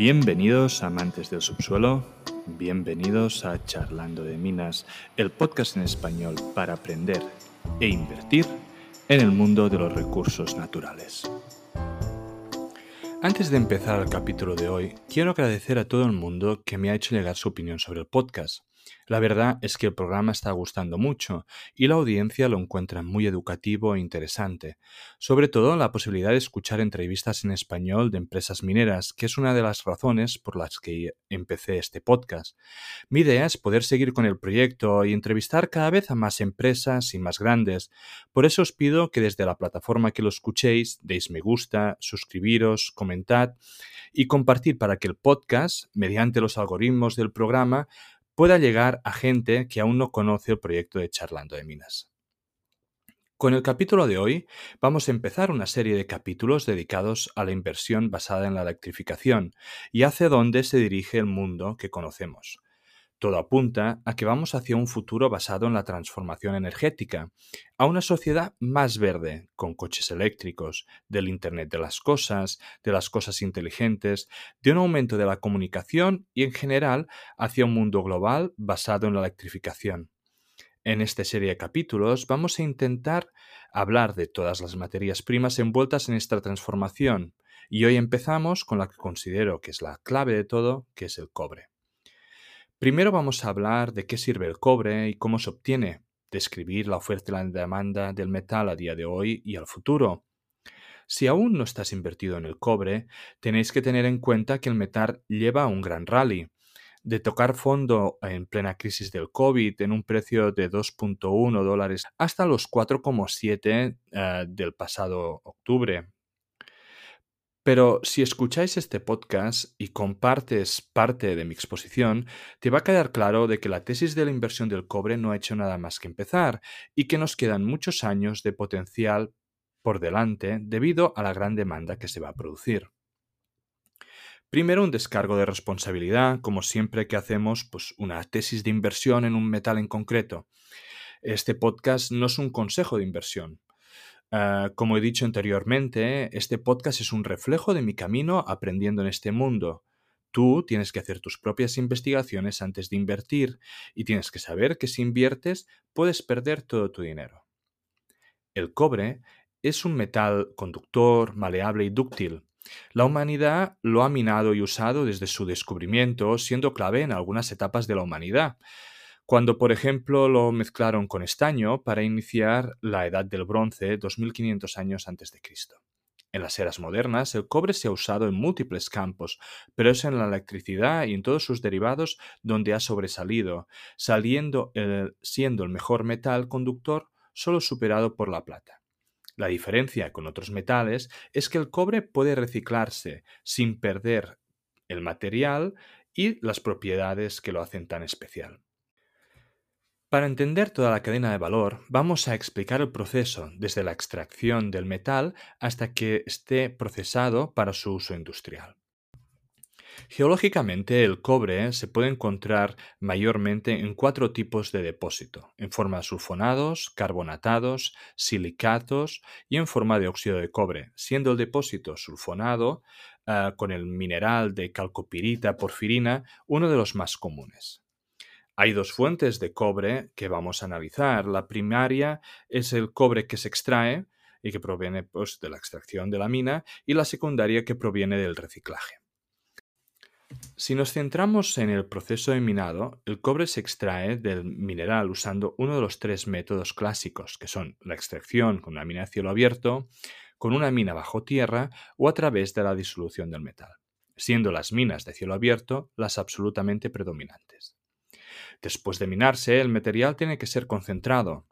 Bienvenidos amantes del subsuelo, bienvenidos a Charlando de Minas, el podcast en español para aprender e invertir en el mundo de los recursos naturales. Antes de empezar el capítulo de hoy, quiero agradecer a todo el mundo que me ha hecho llegar su opinión sobre el podcast. La verdad es que el programa está gustando mucho y la audiencia lo encuentra muy educativo e interesante, sobre todo la posibilidad de escuchar entrevistas en español de empresas mineras, que es una de las razones por las que empecé este podcast. Mi idea es poder seguir con el proyecto y entrevistar cada vez a más empresas y más grandes. Por eso os pido que desde la plataforma que lo escuchéis deis me gusta, suscribiros, comentad y compartir para que el podcast, mediante los algoritmos del programa, pueda llegar a gente que aún no conoce el proyecto de Charlando de Minas. Con el capítulo de hoy vamos a empezar una serie de capítulos dedicados a la inversión basada en la electrificación y hacia dónde se dirige el mundo que conocemos. Todo apunta a que vamos hacia un futuro basado en la transformación energética, a una sociedad más verde, con coches eléctricos, del Internet de las Cosas, de las cosas inteligentes, de un aumento de la comunicación y en general hacia un mundo global basado en la electrificación. En esta serie de capítulos vamos a intentar hablar de todas las materias primas envueltas en esta transformación y hoy empezamos con la que considero que es la clave de todo, que es el cobre. Primero vamos a hablar de qué sirve el cobre y cómo se obtiene, describir la oferta y la demanda del metal a día de hoy y al futuro. Si aún no estás invertido en el cobre, tenéis que tener en cuenta que el metal lleva un gran rally. De tocar fondo en plena crisis del COVID en un precio de 2.1 dólares hasta los 4,7 eh, del pasado octubre, pero si escucháis este podcast y compartes parte de mi exposición, te va a quedar claro de que la tesis de la inversión del cobre no ha hecho nada más que empezar y que nos quedan muchos años de potencial por delante debido a la gran demanda que se va a producir. Primero, un descargo de responsabilidad, como siempre que hacemos pues, una tesis de inversión en un metal en concreto. Este podcast no es un consejo de inversión, Ah, como he dicho anteriormente, este podcast es un reflejo de mi camino aprendiendo en este mundo. Tú tienes que hacer tus propias investigaciones antes de invertir y tienes que saber que si inviertes puedes perder todo tu dinero. El cobre es un metal conductor, maleable y dúctil. La humanidad lo ha minado y usado desde su descubrimiento, siendo clave en algunas etapas de la humanidad cuando por ejemplo lo mezclaron con estaño para iniciar la edad del bronce 2500 años antes de Cristo. En las eras modernas, el cobre se ha usado en múltiples campos, pero es en la electricidad y en todos sus derivados donde ha sobresalido, saliendo siendo el mejor metal conductor solo superado por la plata. La diferencia con otros metales es que el cobre puede reciclarse sin perder el material y las propiedades que lo hacen tan especial. Para entender toda la cadena de valor, vamos a explicar el proceso desde la extracción del metal hasta que esté procesado para su uso industrial. Geológicamente, el cobre se puede encontrar mayormente en cuatro tipos de depósito, en forma de sulfonados, carbonatados, silicatos y en forma de óxido de cobre, siendo el depósito sulfonado ah, con el mineral de calcopirita porfirina uno de los más comunes. Hay dos fuentes de cobre que vamos a analizar. La primaria es el cobre que se extrae y que proviene pues, de la extracción de la mina y la secundaria que proviene del reciclaje. Si nos centramos en el proceso de minado, el cobre se extrae del mineral usando uno de los tres métodos clásicos, que son la extracción con una mina a cielo abierto, con una mina bajo tierra o a través de la disolución del metal, siendo las minas de cielo abierto las absolutamente predominantes. Después de minarse, el material tiene que ser concentrado.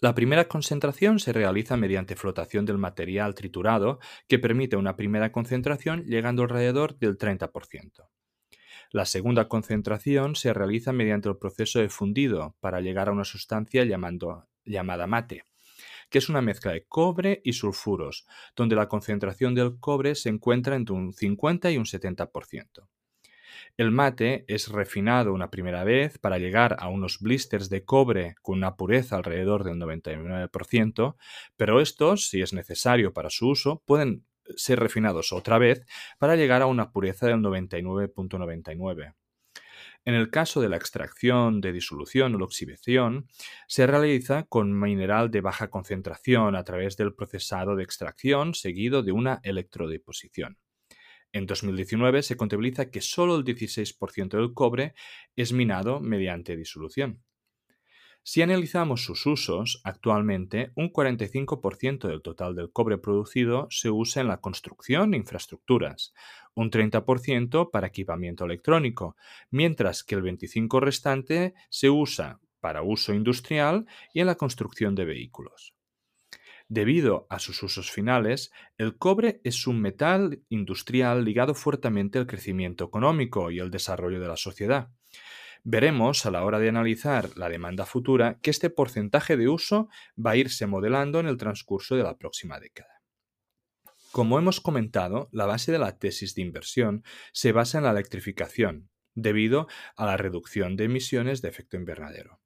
La primera concentración se realiza mediante flotación del material triturado, que permite una primera concentración llegando alrededor del 30%. La segunda concentración se realiza mediante el proceso de fundido para llegar a una sustancia llamada mate, que es una mezcla de cobre y sulfuros, donde la concentración del cobre se encuentra entre un 50 y un 70%. El mate es refinado una primera vez para llegar a unos blisters de cobre con una pureza alrededor del 99%, pero estos, si es necesario para su uso, pueden ser refinados otra vez para llegar a una pureza del 99.99. En el caso de la extracción de disolución o oxidación, se realiza con mineral de baja concentración a través del procesado de extracción seguido de una electrodeposición. En 2019 se contabiliza que solo el 16% del cobre es minado mediante disolución. Si analizamos sus usos, actualmente un 45% del total del cobre producido se usa en la construcción e infraestructuras, un 30% para equipamiento electrónico, mientras que el 25% restante se usa para uso industrial y en la construcción de vehículos. Debido a sus usos finales, el cobre es un metal industrial ligado fuertemente al crecimiento económico y el desarrollo de la sociedad. Veremos a la hora de analizar la demanda futura que este porcentaje de uso va a irse modelando en el transcurso de la próxima década. Como hemos comentado, la base de la tesis de inversión se basa en la electrificación, debido a la reducción de emisiones de efecto invernadero.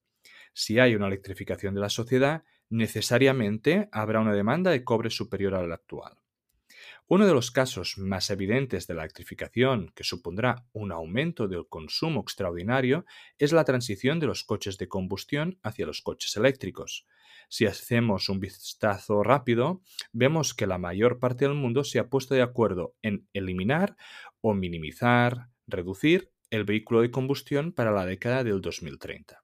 Si hay una electrificación de la sociedad, necesariamente habrá una demanda de cobre superior a la actual. Uno de los casos más evidentes de la electrificación que supondrá un aumento del consumo extraordinario es la transición de los coches de combustión hacia los coches eléctricos. Si hacemos un vistazo rápido, vemos que la mayor parte del mundo se ha puesto de acuerdo en eliminar o minimizar, reducir el vehículo de combustión para la década del 2030.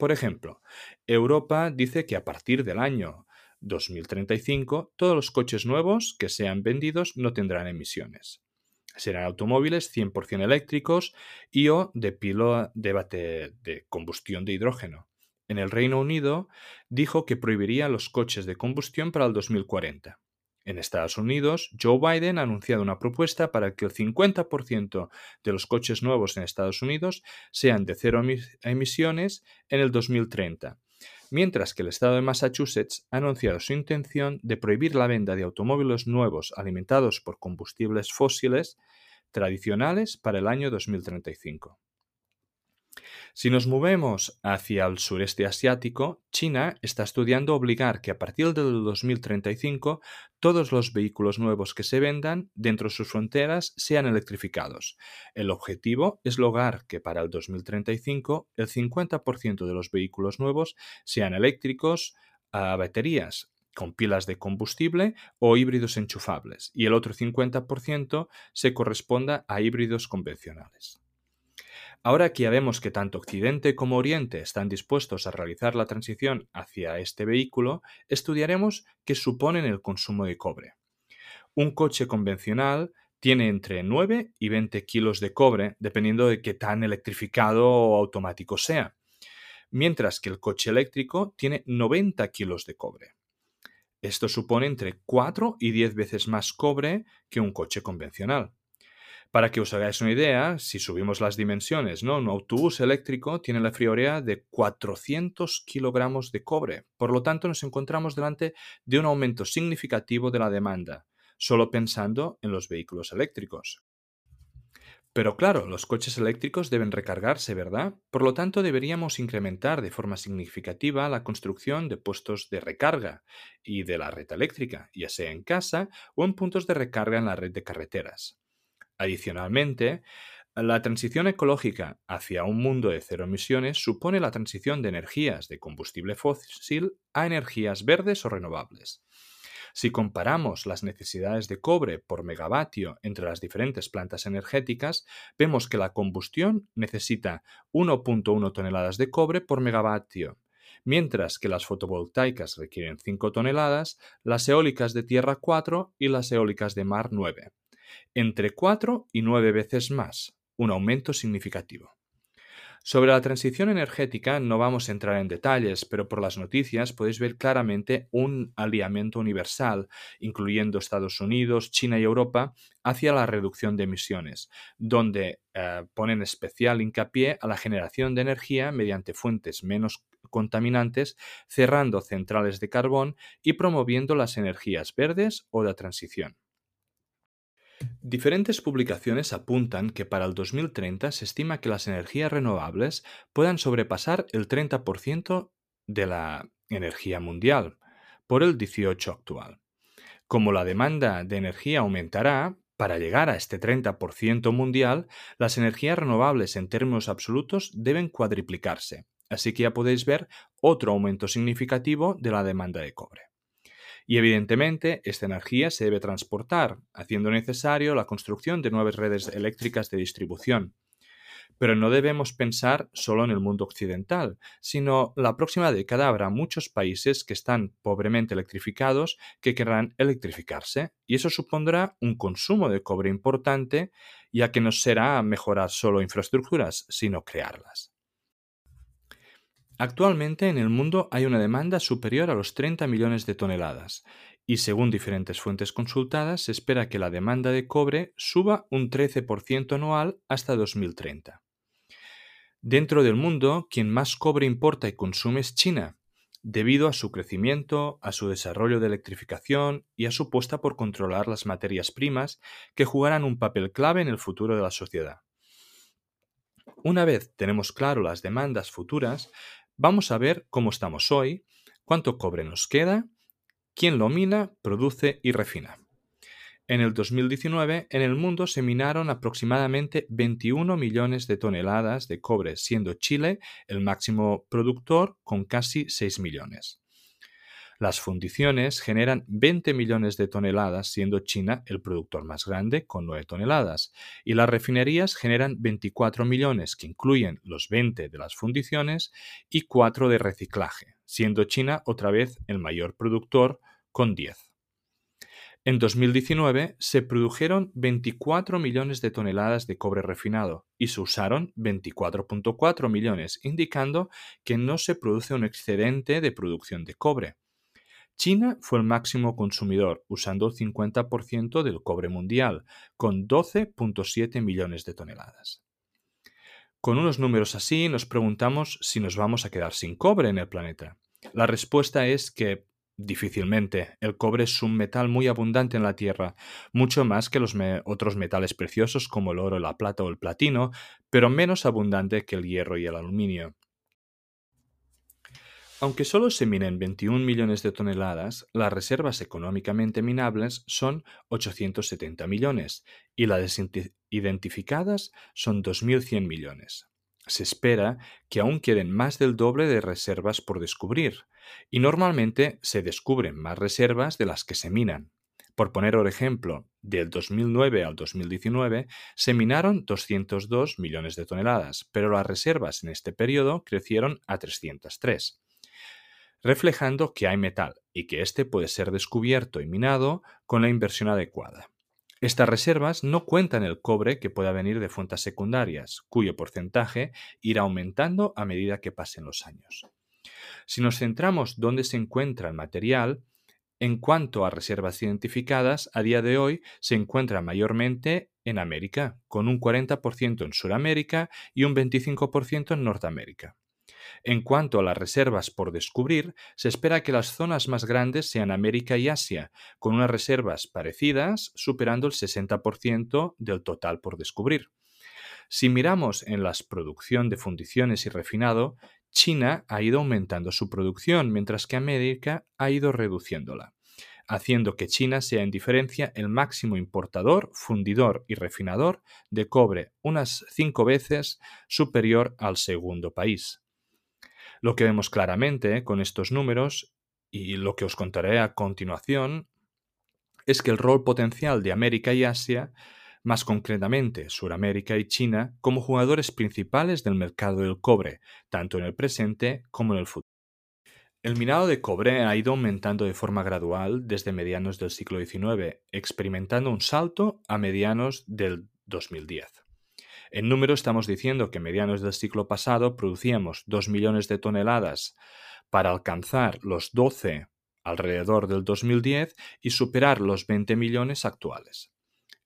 Por ejemplo, Europa dice que a partir del año 2035, todos los coches nuevos que sean vendidos no tendrán emisiones. Serán automóviles 100% eléctricos y o de pila de, de combustión de hidrógeno. En el Reino Unido dijo que prohibiría los coches de combustión para el 2040. En Estados Unidos, Joe Biden ha anunciado una propuesta para que el 50% de los coches nuevos en Estados Unidos sean de cero emisiones en el 2030 mientras que el estado de Massachusetts ha anunciado su intención de prohibir la venta de automóviles nuevos alimentados por combustibles fósiles tradicionales para el año 2035. Si nos movemos hacia el sureste asiático, China está estudiando obligar que a partir del 2035 todos los vehículos nuevos que se vendan dentro de sus fronteras sean electrificados. El objetivo es lograr que para el 2035 el 50% de los vehículos nuevos sean eléctricos a baterías con pilas de combustible o híbridos enchufables y el otro 50% se corresponda a híbridos convencionales. Ahora que ya vemos que tanto Occidente como Oriente están dispuestos a realizar la transición hacia este vehículo, estudiaremos qué supone el consumo de cobre. Un coche convencional tiene entre 9 y 20 kilos de cobre, dependiendo de qué tan electrificado o automático sea, mientras que el coche eléctrico tiene 90 kilos de cobre. Esto supone entre 4 y 10 veces más cobre que un coche convencional. Para que os hagáis una idea, si subimos las dimensiones, ¿no? un autobús eléctrico tiene la friolera de 400 kilogramos de cobre. Por lo tanto, nos encontramos delante de un aumento significativo de la demanda, solo pensando en los vehículos eléctricos. Pero claro, los coches eléctricos deben recargarse, ¿verdad? Por lo tanto, deberíamos incrementar de forma significativa la construcción de puestos de recarga y de la red eléctrica, ya sea en casa o en puntos de recarga en la red de carreteras. Adicionalmente, la transición ecológica hacia un mundo de cero emisiones supone la transición de energías de combustible fósil a energías verdes o renovables. Si comparamos las necesidades de cobre por megavatio entre las diferentes plantas energéticas, vemos que la combustión necesita 1.1 toneladas de cobre por megavatio, mientras que las fotovoltaicas requieren 5 toneladas, las eólicas de tierra 4 y las eólicas de mar 9 entre 4 y 9 veces más, un aumento significativo. Sobre la transición energética no vamos a entrar en detalles, pero por las noticias podéis ver claramente un aliamiento universal, incluyendo Estados Unidos, China y Europa, hacia la reducción de emisiones, donde eh, ponen especial hincapié a la generación de energía mediante fuentes menos contaminantes, cerrando centrales de carbón y promoviendo las energías verdes o de transición. Diferentes publicaciones apuntan que para el 2030 se estima que las energías renovables puedan sobrepasar el 30% de la energía mundial, por el 18 actual. Como la demanda de energía aumentará, para llegar a este 30% mundial, las energías renovables en términos absolutos deben cuadriplicarse. Así que ya podéis ver otro aumento significativo de la demanda de cobre. Y evidentemente, esta energía se debe transportar, haciendo necesario la construcción de nuevas redes eléctricas de distribución. Pero no debemos pensar solo en el mundo occidental, sino la próxima década habrá muchos países que están pobremente electrificados que querrán electrificarse, y eso supondrá un consumo de cobre importante, ya que no será mejorar solo infraestructuras, sino crearlas. Actualmente en el mundo hay una demanda superior a los 30 millones de toneladas, y según diferentes fuentes consultadas se espera que la demanda de cobre suba un 13% anual hasta 2030. Dentro del mundo, quien más cobre importa y consume es China, debido a su crecimiento, a su desarrollo de electrificación y a su puesta por controlar las materias primas que jugarán un papel clave en el futuro de la sociedad. Una vez tenemos claro las demandas futuras, vamos a ver cómo estamos hoy, cuánto cobre nos queda, quién lo mina, produce y refina. En el 2019, en el mundo se minaron aproximadamente 21 millones de toneladas de cobre, siendo Chile el máximo productor con casi 6 millones. Las fundiciones generan 20 millones de toneladas, siendo China el productor más grande con 9 toneladas, y las refinerías generan 24 millones, que incluyen los 20 de las fundiciones y 4 de reciclaje, siendo China otra vez el mayor productor con 10. En 2019 se produjeron 24 millones de toneladas de cobre refinado y se usaron 24.4 millones, indicando que no se produce un excedente de producción de cobre. China fue el máximo consumidor, usando el 50% del cobre mundial, con 12.7 millones de toneladas. Con unos números así nos preguntamos si nos vamos a quedar sin cobre en el planeta. La respuesta es que Difícilmente. El cobre es un metal muy abundante en la Tierra, mucho más que los otros metales preciosos como el oro, la plata o el platino, pero menos abundante que el hierro y el aluminio. Aunque solo se minen 21 millones de toneladas, las reservas económicamente minables son 870 millones y las identificadas son 2.100 millones. Se espera que aún queden más del doble de reservas por descubrir, y normalmente se descubren más reservas de las que se minan. Por poner un ejemplo, del 2009 al 2019 se minaron 202 millones de toneladas, pero las reservas en este periodo crecieron a 303, reflejando que hay metal y que éste puede ser descubierto y minado con la inversión adecuada. Estas reservas no cuentan el cobre que pueda venir de fuentes secundarias, cuyo porcentaje irá aumentando a medida que pasen los años. Si nos centramos dónde se encuentra el material, en cuanto a reservas identificadas, a día de hoy se encuentra mayormente en América, con un 40% en Sudamérica y un 25% en Norteamérica. En cuanto a las reservas por descubrir, se espera que las zonas más grandes sean América y Asia, con unas reservas parecidas superando el 60% del total por descubrir. Si miramos en la producción de fundiciones y refinado, China ha ido aumentando su producción, mientras que América ha ido reduciéndola, haciendo que China sea en diferencia el máximo importador, fundidor y refinador de cobre, unas cinco veces superior al segundo país. Lo que vemos claramente con estos números y lo que os contaré a continuación es que el rol potencial de América y Asia más concretamente Suramérica y China, como jugadores principales del mercado del cobre, tanto en el presente como en el futuro. El minado de cobre ha ido aumentando de forma gradual desde medianos del siglo XIX, experimentando un salto a medianos del 2010. En número estamos diciendo que medianos del siglo pasado producíamos 2 millones de toneladas para alcanzar los 12 alrededor del 2010 y superar los 20 millones actuales.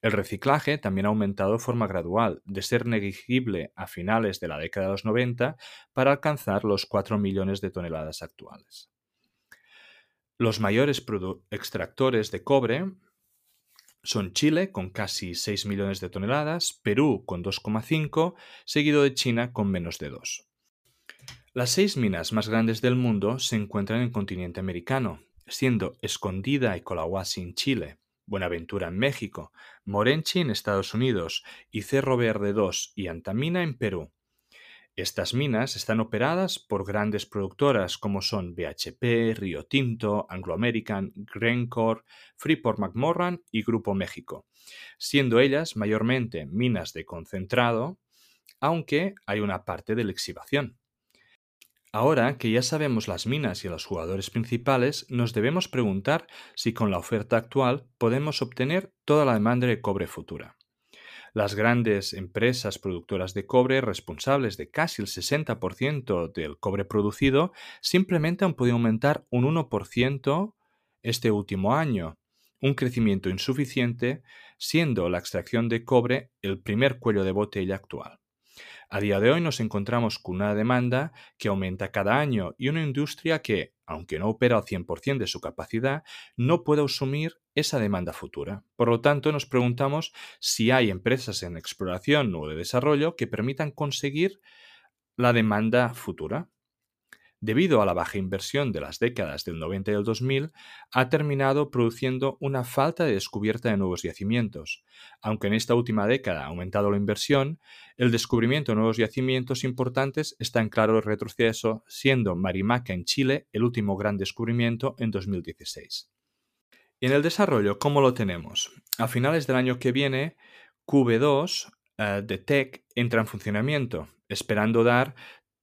El reciclaje también ha aumentado de forma gradual, de ser negligible a finales de la década de los 90 para alcanzar los 4 millones de toneladas actuales. Los mayores extractores de cobre son Chile con casi 6 millones de toneladas, Perú con 2,5, seguido de China con menos de 2. Las seis minas más grandes del mundo se encuentran en el continente americano, siendo Escondida y Colahuasi en Chile, Buenaventura en México, Morenchi en Estados Unidos y Cerro Verde 2 y Antamina en Perú. Estas minas están operadas por grandes productoras como son BHP, Río Tinto, Anglo American, Glencore, Freeport McMoran y Grupo México, siendo ellas mayormente minas de concentrado, aunque hay una parte de lexivación. Ahora que ya sabemos las minas y los jugadores principales, nos debemos preguntar si con la oferta actual podemos obtener toda la demanda de cobre futura. Las grandes empresas productoras de cobre, responsables de casi el 60% del cobre producido, simplemente han podido aumentar un 1% este último año, un crecimiento insuficiente, siendo la extracción de cobre el primer cuello de botella actual. A día de hoy nos encontramos con una demanda que aumenta cada año y una industria que, aunque no opera al 100% de su capacidad, no puede asumir esa demanda futura. Por lo tanto, nos preguntamos si hay empresas en exploración o de desarrollo que permitan conseguir la demanda futura debido a la baja inversión de las décadas del 90 y del 2000, ha terminado produciendo una falta de descubierta de nuevos yacimientos. Aunque en esta última década ha aumentado la inversión, el descubrimiento de nuevos yacimientos importantes está en claro retroceso, siendo Marimaca en Chile el último gran descubrimiento en 2016. Y en el desarrollo, ¿cómo lo tenemos? A finales del año que viene, QB2 eh, de TEC entra en funcionamiento, esperando dar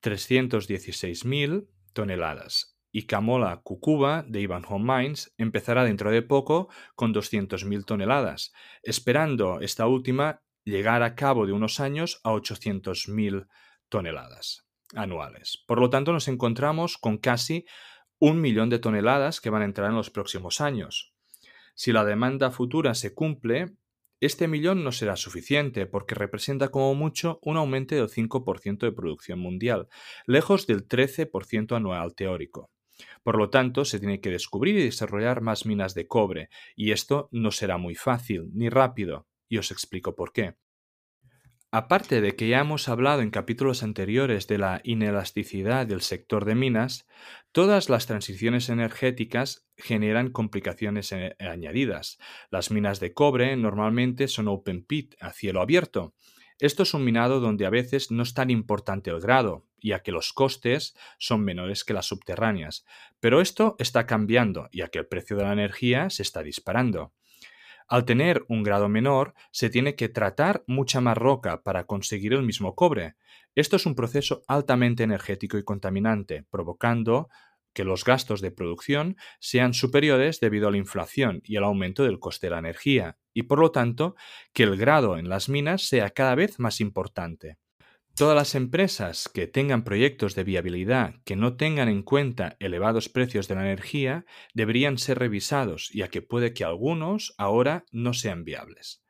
316.000 toneladas. Y Camola Cucuba de Ivanhoe Mines empezará dentro de poco con 200.000 toneladas, esperando esta última llegar a cabo de unos años a 800.000 toneladas anuales. Por lo tanto, nos encontramos con casi un millón de toneladas que van a entrar en los próximos años. Si la demanda futura se cumple, este millón no será suficiente porque representa como mucho un aumento del 5% de producción mundial, lejos del 13% anual teórico. Por lo tanto, se tiene que descubrir y desarrollar más minas de cobre, y esto no será muy fácil ni rápido, y os explico por qué. Aparte de que ya hemos hablado en capítulos anteriores de la inelasticidad del sector de minas, todas las transiciones energéticas generan complicaciones eh, añadidas. Las minas de cobre normalmente son open pit, a cielo abierto. Esto es un minado donde a veces no es tan importante el grado, ya que los costes son menores que las subterráneas. Pero esto está cambiando, ya que el precio de la energía se está disparando. Al tener un grado menor, se tiene que tratar mucha más roca para conseguir el mismo cobre. Esto es un proceso altamente energético y contaminante, provocando que los gastos de producción sean superiores debido a la inflación y al aumento del coste de la energía, y por lo tanto que el grado en las minas sea cada vez más importante. Todas las empresas que tengan proyectos de viabilidad que no tengan en cuenta elevados precios de la energía deberían ser revisados, ya que puede que algunos ahora no sean viables.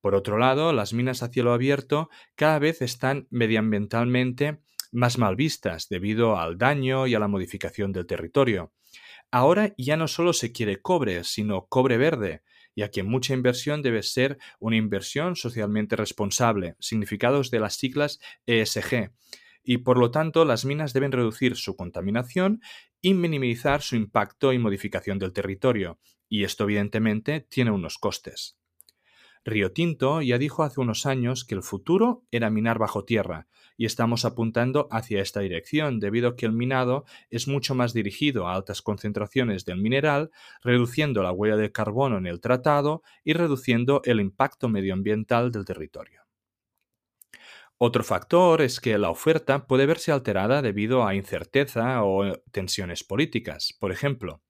Por otro lado, las minas a cielo abierto cada vez están medioambientalmente más mal vistas debido al daño y a la modificación del territorio. Ahora ya no solo se quiere cobre, sino cobre verde, ya que mucha inversión debe ser una inversión socialmente responsable, significados de las siglas ESG, y por lo tanto las minas deben reducir su contaminación y minimizar su impacto y modificación del territorio, y esto evidentemente tiene unos costes. Río Tinto ya dijo hace unos años que el futuro era minar bajo tierra, y estamos apuntando hacia esta dirección debido a que el minado es mucho más dirigido a altas concentraciones del mineral, reduciendo la huella de carbono en el tratado y reduciendo el impacto medioambiental del territorio. Otro factor es que la oferta puede verse alterada debido a incerteza o tensiones políticas. Por ejemplo,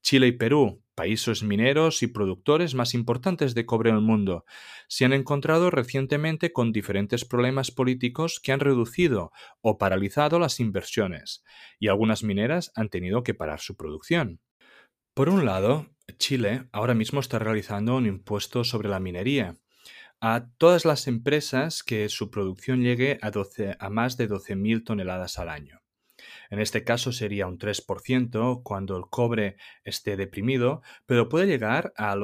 Chile y Perú, países mineros y productores más importantes de cobre en el mundo, se han encontrado recientemente con diferentes problemas políticos que han reducido o paralizado las inversiones, y algunas mineras han tenido que parar su producción. Por un lado, Chile ahora mismo está realizando un impuesto sobre la minería a todas las empresas que su producción llegue a, a más de 12.000 toneladas al año. En este caso sería un 3% cuando el cobre esté deprimido, pero puede llegar a,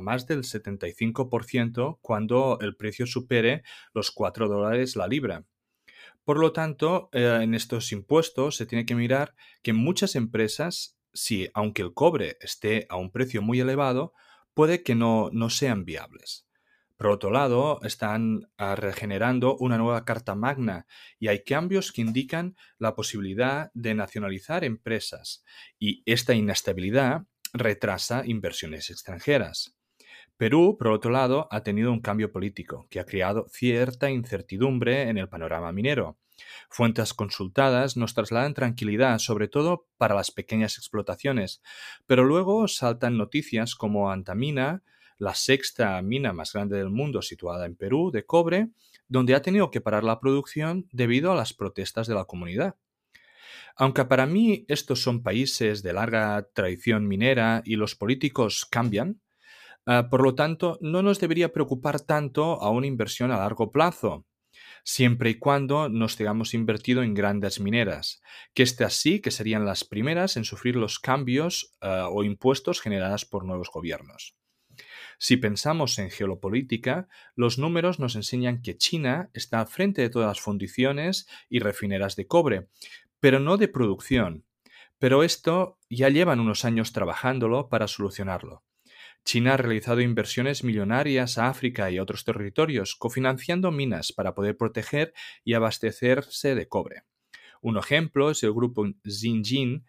más del 75% cuando el precio supere los 4 dólares la libra. Por lo tanto, eh, en estos impuestos se tiene que mirar que muchas empresas si, aunque el cobre esté a un precio muy elevado, puede que no, no sean viables. Por otro lado, están ah, regenerando una nueva Carta Magna y hay cambios que indican la posibilidad de nacionalizar empresas y esta inestabilidad retrasa inversiones extranjeras. Perú, por otro lado, ha tenido un cambio político que ha creado cierta incertidumbre en el panorama minero. Fuentes consultadas nos trasladan tranquilidad, sobre todo para las pequeñas explotaciones, pero luego saltan noticias como Antamina, la sexta mina más grande del mundo situada en Perú, de cobre, donde ha tenido que parar la producción debido a las protestas de la comunidad. Aunque para mí estos son países de larga tradición minera y los políticos cambian, ah, por lo tanto, no nos debería preocupar tanto a una inversión a largo plazo, siempre y cuando nos tengamos invertido en grandes mineras, que estas sí que serían las primeras en sufrir los cambios ah, o impuestos generados por nuevos gobiernos. Si pensamos en geopolítica, los números nos enseñan que China está al frente de todas las fundiciones y refineras de cobre, pero no de producción. Pero esto ya llevan unos años trabajándolo para solucionarlo. China ha realizado inversiones millonarias a África y otros territorios, cofinanciando minas para poder proteger y abastecerse de cobre. Un ejemplo es el grupo Xinjiang,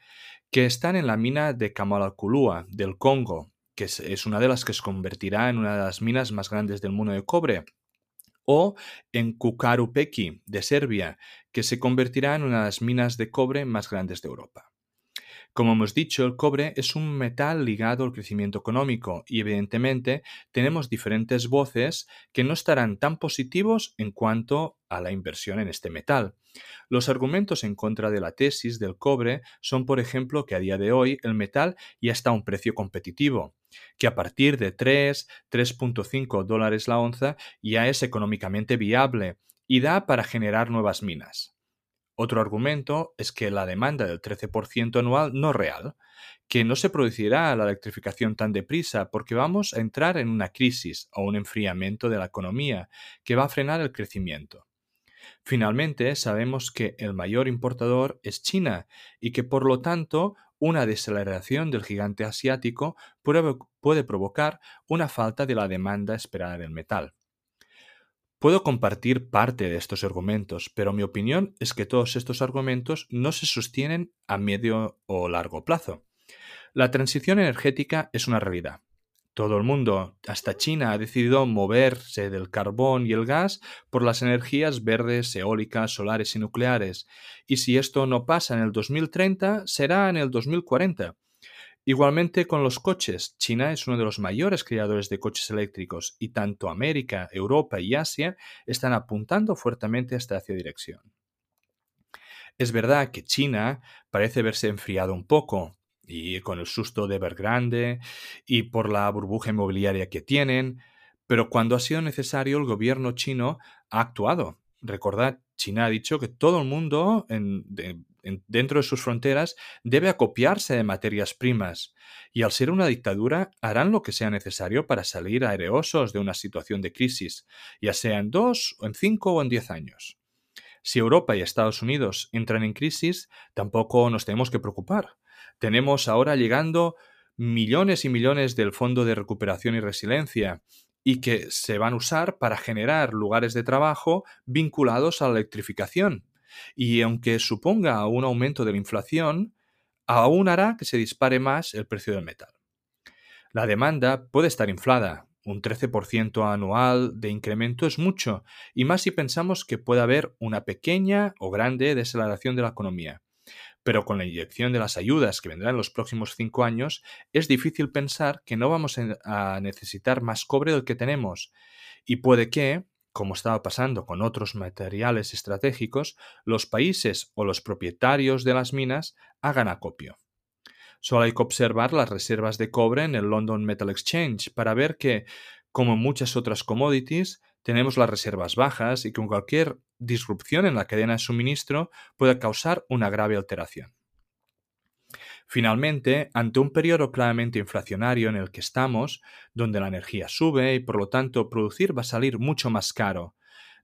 que están en la mina de Kamalkulua, del Congo, que es una de las que se convertirá en una de las minas más grandes del mundo de cobre, o en Kukarupeki, de Serbia, que se convertirá en una de las minas de cobre más grandes de Europa. Como hemos dicho, el cobre es un metal ligado al crecimiento económico y evidentemente tenemos diferentes voces que no estarán tan positivos en cuanto a la inversión en este metal. Los argumentos en contra de la tesis del cobre son, por ejemplo, que a día de hoy el metal ya está a un precio competitivo, que a partir de 3, 3.5 dólares la onza ya es económicamente viable y da para generar nuevas minas. Otro argumento es que la demanda del 13% anual no real, que no se producirá la electrificación tan deprisa porque vamos a entrar en una crisis o un enfriamiento de la economía que va a frenar el crecimiento. Finalmente, sabemos que el mayor importador es China y que por lo tanto una desaceleración del gigante asiático puede, provocar una falta de la demanda esperada del metal. Puedo compartir parte de estos argumentos, pero mi opinión es que todos estos argumentos no se sostienen a medio o largo plazo. La transición energética es una realidad. Todo el mundo, hasta China, ha decidido moverse del carbón y el gas por las energías verdes, eólicas, solares y nucleares. Y si esto no pasa en el 2030, será en el 2040. Igualmente con los coches, China es uno de los mayores creadores de coches eléctricos y tanto América, Europa y Asia están apuntando fuertemente a esta dirección. Es verdad que China parece haberse enfriado un poco, y con el susto de Evergrande y por la burbuja inmobiliaria que tienen, pero cuando ha sido necesario el gobierno chino ha actuado. Recordad, China ha dicho que todo el mundo en, dentro de sus fronteras debe acopiarse de materias primas, y al ser una dictadura harán lo que sea necesario para salir aereosos de una situación de crisis, ya sea en dos, o en cinco o en diez años. Si Europa y Estados Unidos entran en crisis, tampoco nos tenemos que preocupar. Tenemos ahora llegando millones y millones del Fondo de Recuperación y Resiliencia y que se van a usar para generar lugares de trabajo vinculados a la electrificación, y aunque suponga un aumento de la inflación, aún hará que se dispare más el precio del metal. La demanda puede estar inflada, un 13% anual de incremento es mucho, y más si pensamos que puede haber una pequeña o grande desaceleración de la economía. Pero con la inyección de las ayudas que vendrán en los próximos cinco años, es difícil pensar que no vamos a necesitar más cobre del que tenemos, y puede que, como estaba pasando con otros materiales estratégicos, los países o los propietarios de las minas hagan acopio. Solo hay que observar las reservas de cobre en el London Metal Exchange para ver que, como muchas otras commodities, tenemos las reservas bajas y que cualquier disrupción en la cadena de suministro puede causar una grave alteración. Finalmente, ante un periodo claramente inflacionario en el que estamos, donde la energía sube y por lo tanto producir va a salir mucho más caro,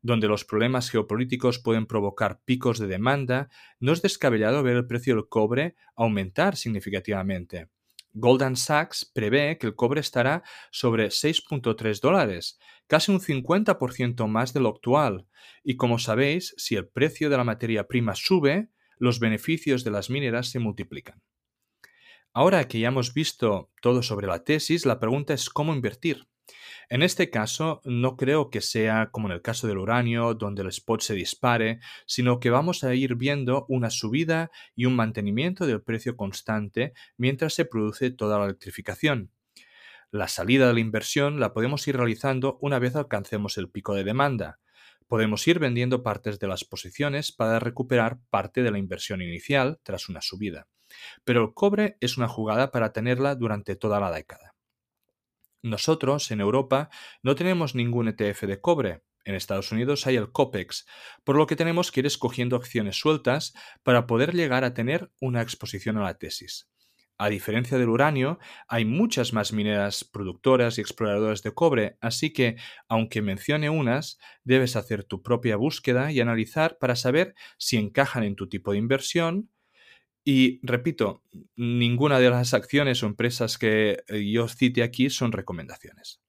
donde los problemas geopolíticos pueden provocar picos de demanda, no es descabellado ver el precio del cobre aumentar significativamente. Goldman Sachs prevé que el cobre estará sobre 6.3 dólares, casi un 50% más de lo actual. Y como sabéis, si el precio de la materia prima sube, los beneficios de las mineras se multiplican. Ahora que ya hemos visto todo sobre la tesis, la pregunta es cómo invertir. En este caso, no creo que sea como en el caso del uranio, donde el spot se dispare, sino que vamos a ir viendo una subida y un mantenimiento del precio constante mientras se produce toda la electrificación. La salida de la inversión la podemos ir realizando una vez alcancemos el pico de demanda. Podemos ir vendiendo partes de las posiciones para recuperar parte de la inversión inicial tras una subida. Pero el cobre es una jugada para tenerla durante toda la década. Nosotros, en Europa, no tenemos ningún ETF de cobre. En Estados Unidos hay el COPEX, por lo que tenemos que ir escogiendo acciones sueltas para poder llegar a tener una exposición a la tesis. A diferencia del uranio, hay muchas más mineras productoras y exploradoras de cobre, así que, aunque mencione unas, debes hacer tu propia búsqueda y analizar para saber si encajan en tu tipo de inversión, y repito, ninguna de las acciones o empresas que eh, yo cite aquí son recomendaciones.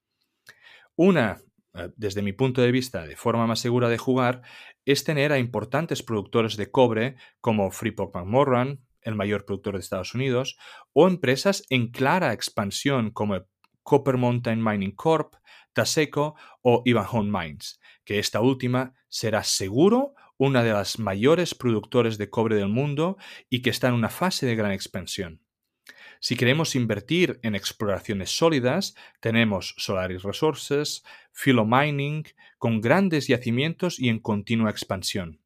Una, eh, desde mi punto de vista, de forma más segura de jugar, es tener a importantes productores de cobre como Freeport McMoran, el mayor productor de Estados Unidos, o empresas en clara expansión como Copper Mountain Mining Corp, Taseco o Ivanhoe Mines, que esta última será seguro una de las mayores productores de cobre del mundo y que está en una fase de gran expansión. Si queremos invertir en exploraciones sólidas, tenemos Solaris Resources, Philo Mining, con grandes yacimientos y en continua expansión.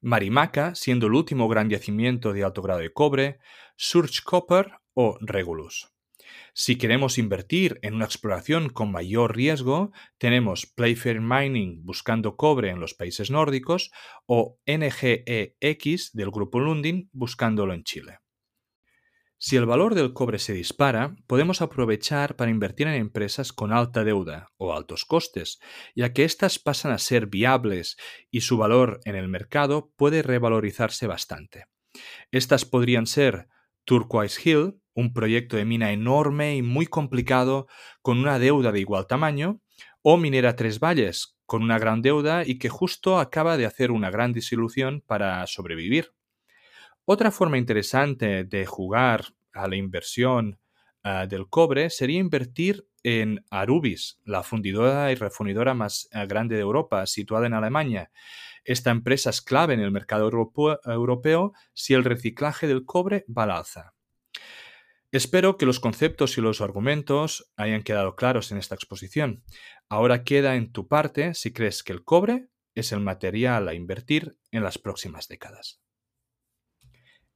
Marimaca, siendo el último gran yacimiento de alto grado de cobre, Surge Copper o Regulus. Si queremos invertir en una exploración con mayor riesgo, tenemos Playfair Mining buscando cobre en los países nórdicos o NGEX del grupo Lundin buscándolo en Chile. Si el valor del cobre se dispara, podemos aprovechar para invertir en empresas con alta deuda o altos costes, ya que éstas pasan a ser viables y su valor en el mercado puede revalorizarse bastante. Estas podrían ser Turquoise Hill, un proyecto de mina enorme y muy complicado con una deuda de igual tamaño, o Minera Tres Valles, con una gran deuda y que justo acaba de hacer una gran disolución para sobrevivir. Otra forma interesante de jugar a la inversión ah, del cobre sería invertir en Arubis, la fundidora y refundidora más ah, grande de Europa, situada en Alemania. Esta empresa es clave en el mercado europeo si el reciclaje del cobre va al alza. Espero que los conceptos y los argumentos hayan quedado claros en esta exposición. Ahora queda en tu parte si crees que el cobre es el material a invertir en las próximas décadas.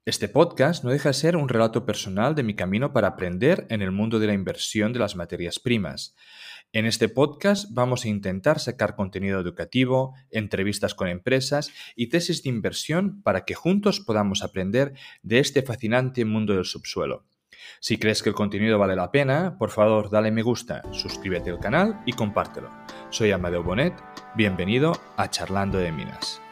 Este podcast no deja de ser un relato personal de mi camino para aprender en el mundo de la inversión de las materias primas. En este podcast vamos a intentar sacar contenido educativo, entrevistas con empresas y tesis de inversión para que juntos podamos aprender de este fascinante mundo del subsuelo. Si crees que el contenido vale la pena, por favor dale me gusta, suscríbete al canal y compártelo. Soy Amadeo Bonet, bienvenido a Charlando de Minas.